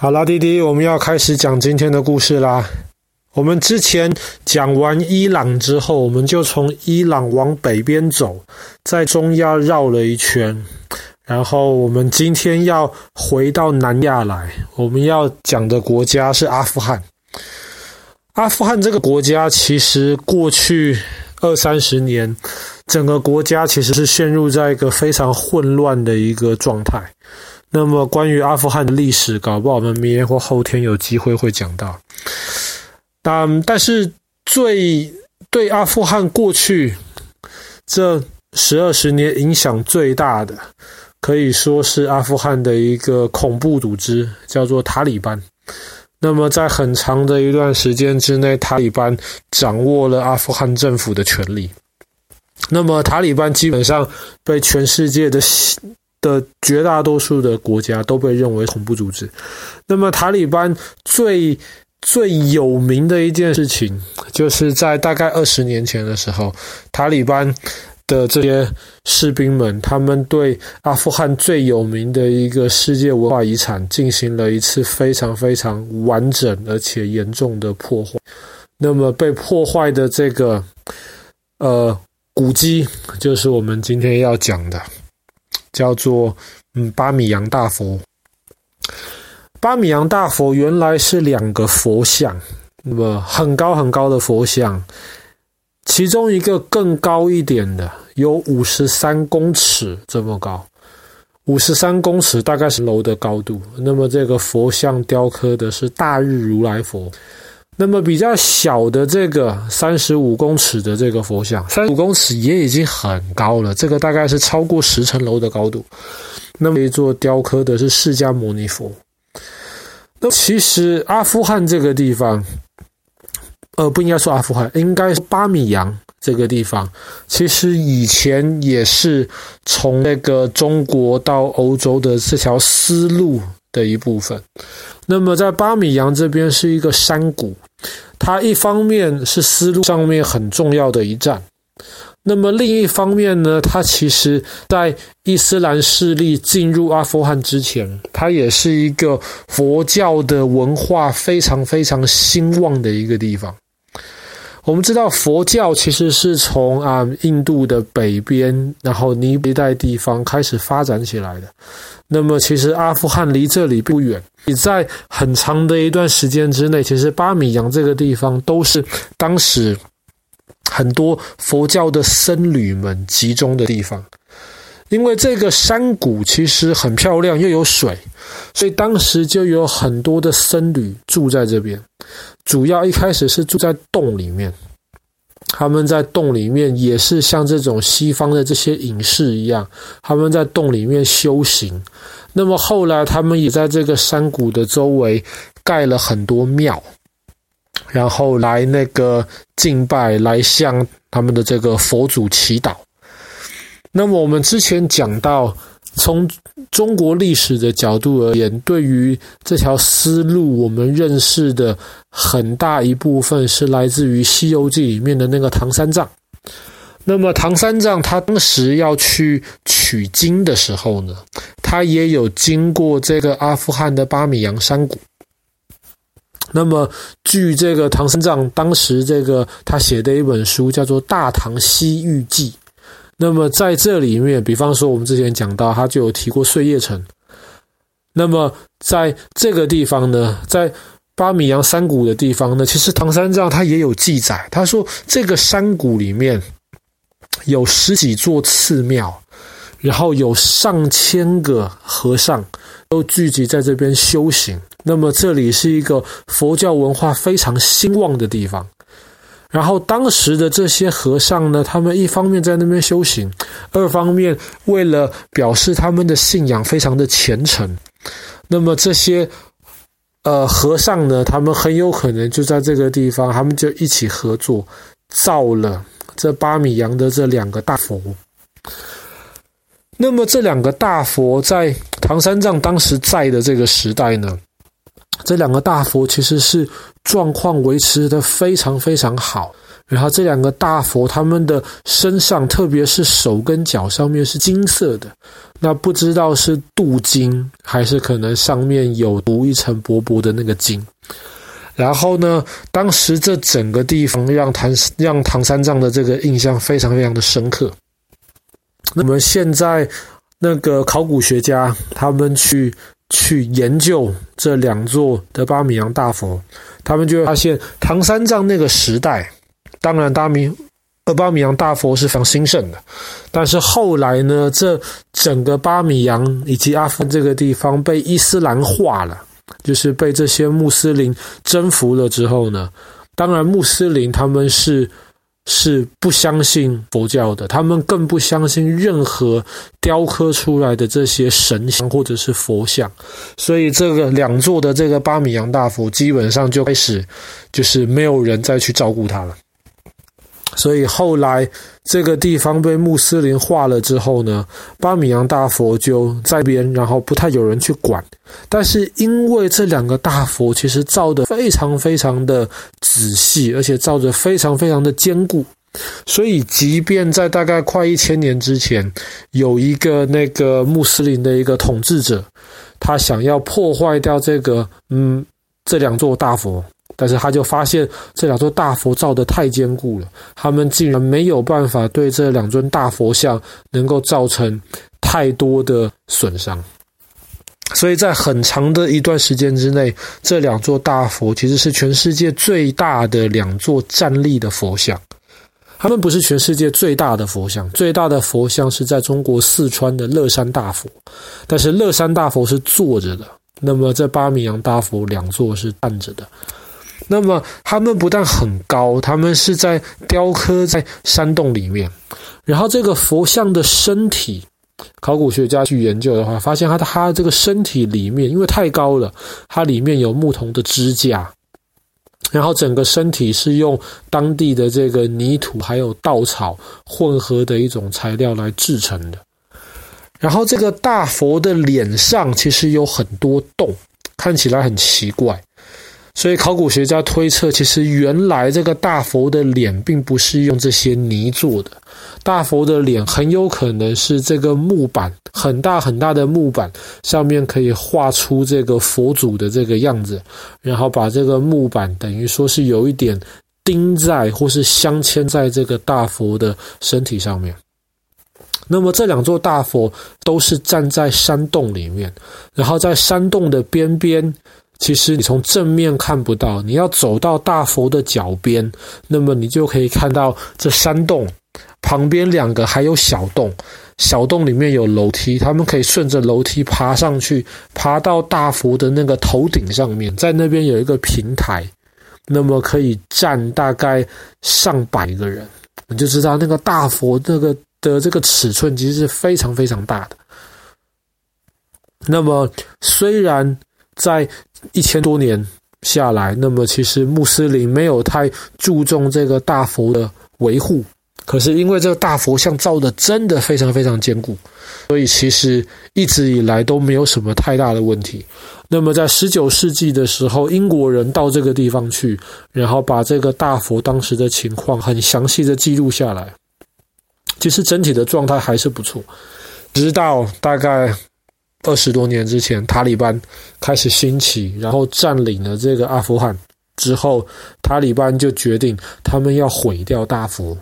好啦，弟弟，我们要开始讲今天的故事啦。我们之前讲完伊朗之后，我们就从伊朗往北边走，在中亚绕了一圈，然后我们今天要回到南亚来。我们要讲的国家是阿富汗。阿富汗这个国家，其实过去二三十年，整个国家其实是陷入在一个非常混乱的一个状态。那么，关于阿富汗的历史，搞不好我们明天或后天有机会会讲到。但，但是最对阿富汗过去这十二十年影响最大的，可以说是阿富汗的一个恐怖组织，叫做塔利班。那么，在很长的一段时间之内，塔利班掌握了阿富汗政府的权力。那么，塔利班基本上被全世界的的绝大多数的国家都被认为恐怖组织。那么，塔利班最最有名的一件事情，就是在大概二十年前的时候，塔利班的这些士兵们，他们对阿富汗最有名的一个世界文化遗产进行了一次非常非常完整而且严重的破坏。那么，被破坏的这个呃古迹，就是我们今天要讲的。叫做嗯巴米扬大佛。巴米扬大佛原来是两个佛像，那么很高很高的佛像，其中一个更高一点的有五十三公尺这么高，五十三公尺大概是楼的高度。那么这个佛像雕刻的是大日如来佛。那么比较小的这个三十五公尺的这个佛像，三十五公尺也已经很高了，这个大概是超过十层楼的高度。那么一座雕刻的是释迦牟尼佛。那其实阿富汗这个地方，呃，不应该说阿富汗，应该是巴米扬这个地方，其实以前也是从那个中国到欧洲的这条丝路的一部分。那么在巴米扬这边是一个山谷。它一方面是丝路上面很重要的一站，那么另一方面呢，它其实在伊斯兰势力进入阿富汗之前，它也是一个佛教的文化非常非常兴旺的一个地方。我们知道佛教其实是从啊印度的北边，然后尼泊尔一带地方开始发展起来的。那么其实阿富汗离这里不远，你在很长的一段时间之内，其实巴米扬这个地方都是当时很多佛教的僧侣们集中的地方。因为这个山谷其实很漂亮，又有水，所以当时就有很多的僧侣住在这边。主要一开始是住在洞里面。他们在洞里面也是像这种西方的这些隐士一样，他们在洞里面修行。那么后来，他们也在这个山谷的周围盖了很多庙，然后来那个敬拜，来向他们的这个佛祖祈祷。那么我们之前讲到，从中国历史的角度而言，对于这条丝路，我们认识的很大一部分是来自于《西游记》里面的那个唐三藏。那么唐三藏他当时要去取经的时候呢，他也有经过这个阿富汗的巴米扬山谷。那么据这个唐三藏当时这个他写的一本书叫做《大唐西域记》。那么在这里面，比方说我们之前讲到，他就有提过碎叶城。那么在这个地方呢，在巴米扬山谷的地方呢，其实唐三藏他也有记载，他说这个山谷里面有十几座寺庙，然后有上千个和尚都聚集在这边修行。那么这里是一个佛教文化非常兴旺的地方。然后当时的这些和尚呢，他们一方面在那边修行，二方面为了表示他们的信仰非常的虔诚，那么这些呃和尚呢，他们很有可能就在这个地方，他们就一起合作造了这八米扬的这两个大佛。那么这两个大佛在唐三藏当时在的这个时代呢，这两个大佛其实是状况维持得非常非常好，然后这两个大佛，他们的身上，特别是手跟脚上面是金色的，那不知道是镀金，还是可能上面有涂一层薄薄的那个金。然后呢，当时这整个地方让唐让唐三藏的这个印象非常非常的深刻。那么现在那个考古学家他们去去研究这两座的巴米扬大佛，他们就会发现唐三藏那个时代。当然，大米呃巴米扬大佛是非常兴盛的，但是后来呢，这整个巴米扬以及阿富汗这个地方被伊斯兰化了，就是被这些穆斯林征服了之后呢，当然穆斯林他们是是不相信佛教的，他们更不相信任何雕刻出来的这些神像或者是佛像，所以这个两座的这个巴米扬大佛基本上就开始就是没有人再去照顾它了。所以后来这个地方被穆斯林化了之后呢，巴米扬大佛就在边，然后不太有人去管。但是因为这两个大佛其实造得非常非常的仔细，而且造得非常非常的坚固，所以即便在大概快一千年之前，有一个那个穆斯林的一个统治者，他想要破坏掉这个嗯这两座大佛。但是他就发现这两座大佛造得太坚固了，他们竟然没有办法对这两尊大佛像能够造成太多的损伤，所以在很长的一段时间之内，这两座大佛其实是全世界最大的两座站立的佛像。他们不是全世界最大的佛像，最大的佛像是在中国四川的乐山大佛，但是乐山大佛是坐着的，那么这巴米扬大佛两座是站着的。那么，他们不但很高，他们是在雕刻在山洞里面。然后，这个佛像的身体，考古学家去研究的话，发现它的它这个身体里面，因为太高了，它里面有牧童的支架。然后，整个身体是用当地的这个泥土还有稻草混合的一种材料来制成的。然后，这个大佛的脸上其实有很多洞，看起来很奇怪。所以考古学家推测，其实原来这个大佛的脸并不是用这些泥做的，大佛的脸很有可能是这个木板，很大很大的木板上面可以画出这个佛祖的这个样子，然后把这个木板等于说是有一点钉在或是镶嵌在这个大佛的身体上面。那么这两座大佛都是站在山洞里面，然后在山洞的边边。其实你从正面看不到，你要走到大佛的脚边，那么你就可以看到这山洞旁边两个还有小洞，小洞里面有楼梯，他们可以顺着楼梯爬上去，爬到大佛的那个头顶上面，在那边有一个平台，那么可以站大概上百个人，你就知道那个大佛这个的这个尺寸其实是非常非常大的。那么虽然在一千多年下来，那么其实穆斯林没有太注重这个大佛的维护，可是因为这个大佛像造的真的非常非常坚固，所以其实一直以来都没有什么太大的问题。那么在十九世纪的时候，英国人到这个地方去，然后把这个大佛当时的情况很详细的记录下来，其实整体的状态还是不错，直到大概。二十多年之前，塔利班开始兴起，然后占领了这个阿富汗之后，塔利班就决定他们要毁掉大佛。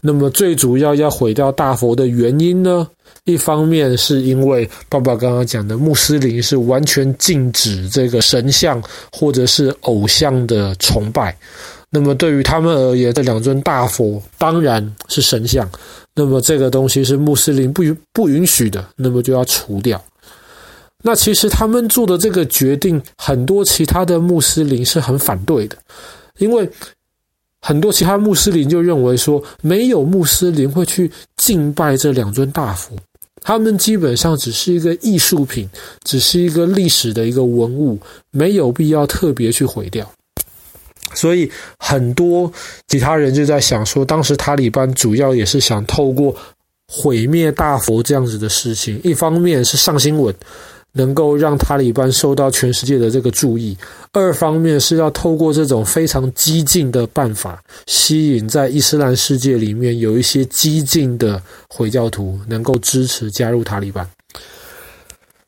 那么最主要要毁掉大佛的原因呢？一方面是因为爸爸刚刚讲的穆斯林是完全禁止这个神像或者是偶像的崇拜。那么对于他们而言，这两尊大佛当然是神像，那么这个东西是穆斯林不允不允许的，那么就要除掉。那其实他们做的这个决定，很多其他的穆斯林是很反对的，因为很多其他穆斯林就认为说，没有穆斯林会去敬拜这两尊大佛，他们基本上只是一个艺术品，只是一个历史的一个文物，没有必要特别去毁掉。所以很多其他人就在想说，当时塔利班主要也是想透过毁灭大佛这样子的事情，一方面是上新闻。能够让塔利班受到全世界的这个注意，二方面是要透过这种非常激进的办法，吸引在伊斯兰世界里面有一些激进的回教徒能够支持加入塔利班。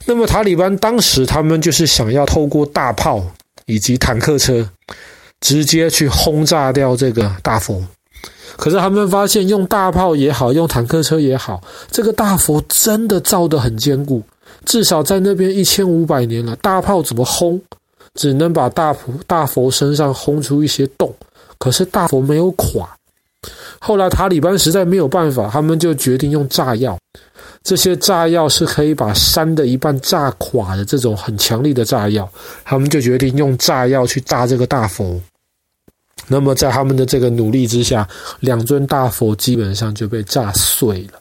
那么塔利班当时他们就是想要透过大炮以及坦克车，直接去轰炸掉这个大佛。可是他们发现，用大炮也好，用坦克车也好，这个大佛真的造得很坚固。至少在那边一千五百年了，大炮怎么轰，只能把大佛大佛身上轰出一些洞，可是大佛没有垮。后来塔利班实在没有办法，他们就决定用炸药。这些炸药是可以把山的一半炸垮的，这种很强力的炸药，他们就决定用炸药去炸这个大佛。那么，在他们的这个努力之下，两尊大佛基本上就被炸碎了。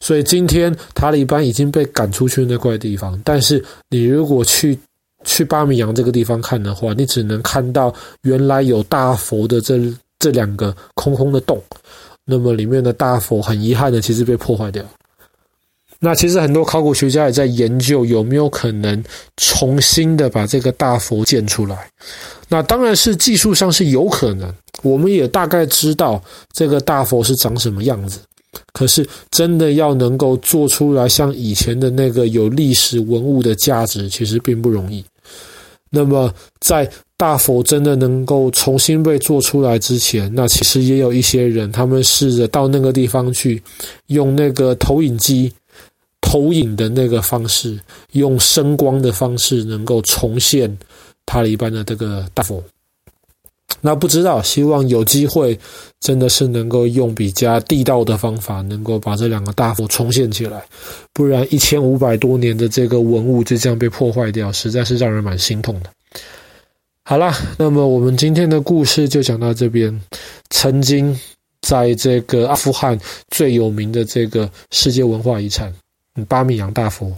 所以今天塔利班已经被赶出去那块地方，但是你如果去去巴米扬这个地方看的话，你只能看到原来有大佛的这这两个空空的洞。那么里面的大佛很遗憾的，其实被破坏掉。那其实很多考古学家也在研究有没有可能重新的把这个大佛建出来。那当然是技术上是有可能，我们也大概知道这个大佛是长什么样子。可是真的要能够做出来像以前的那个有历史文物的价值，其实并不容易。那么在大佛真的能够重新被做出来之前，那其实也有一些人，他们试着到那个地方去，用那个投影机。投影的那个方式，用声光的方式，能够重现塔利班的这个大佛。那不知道，希望有机会，真的是能够用比较地道的方法，能够把这两个大佛重现起来。不然一千五百多年的这个文物就这样被破坏掉，实在是让人蛮心痛的。好啦，那么我们今天的故事就讲到这边。曾经在这个阿富汗最有名的这个世界文化遗产。巴米扬大佛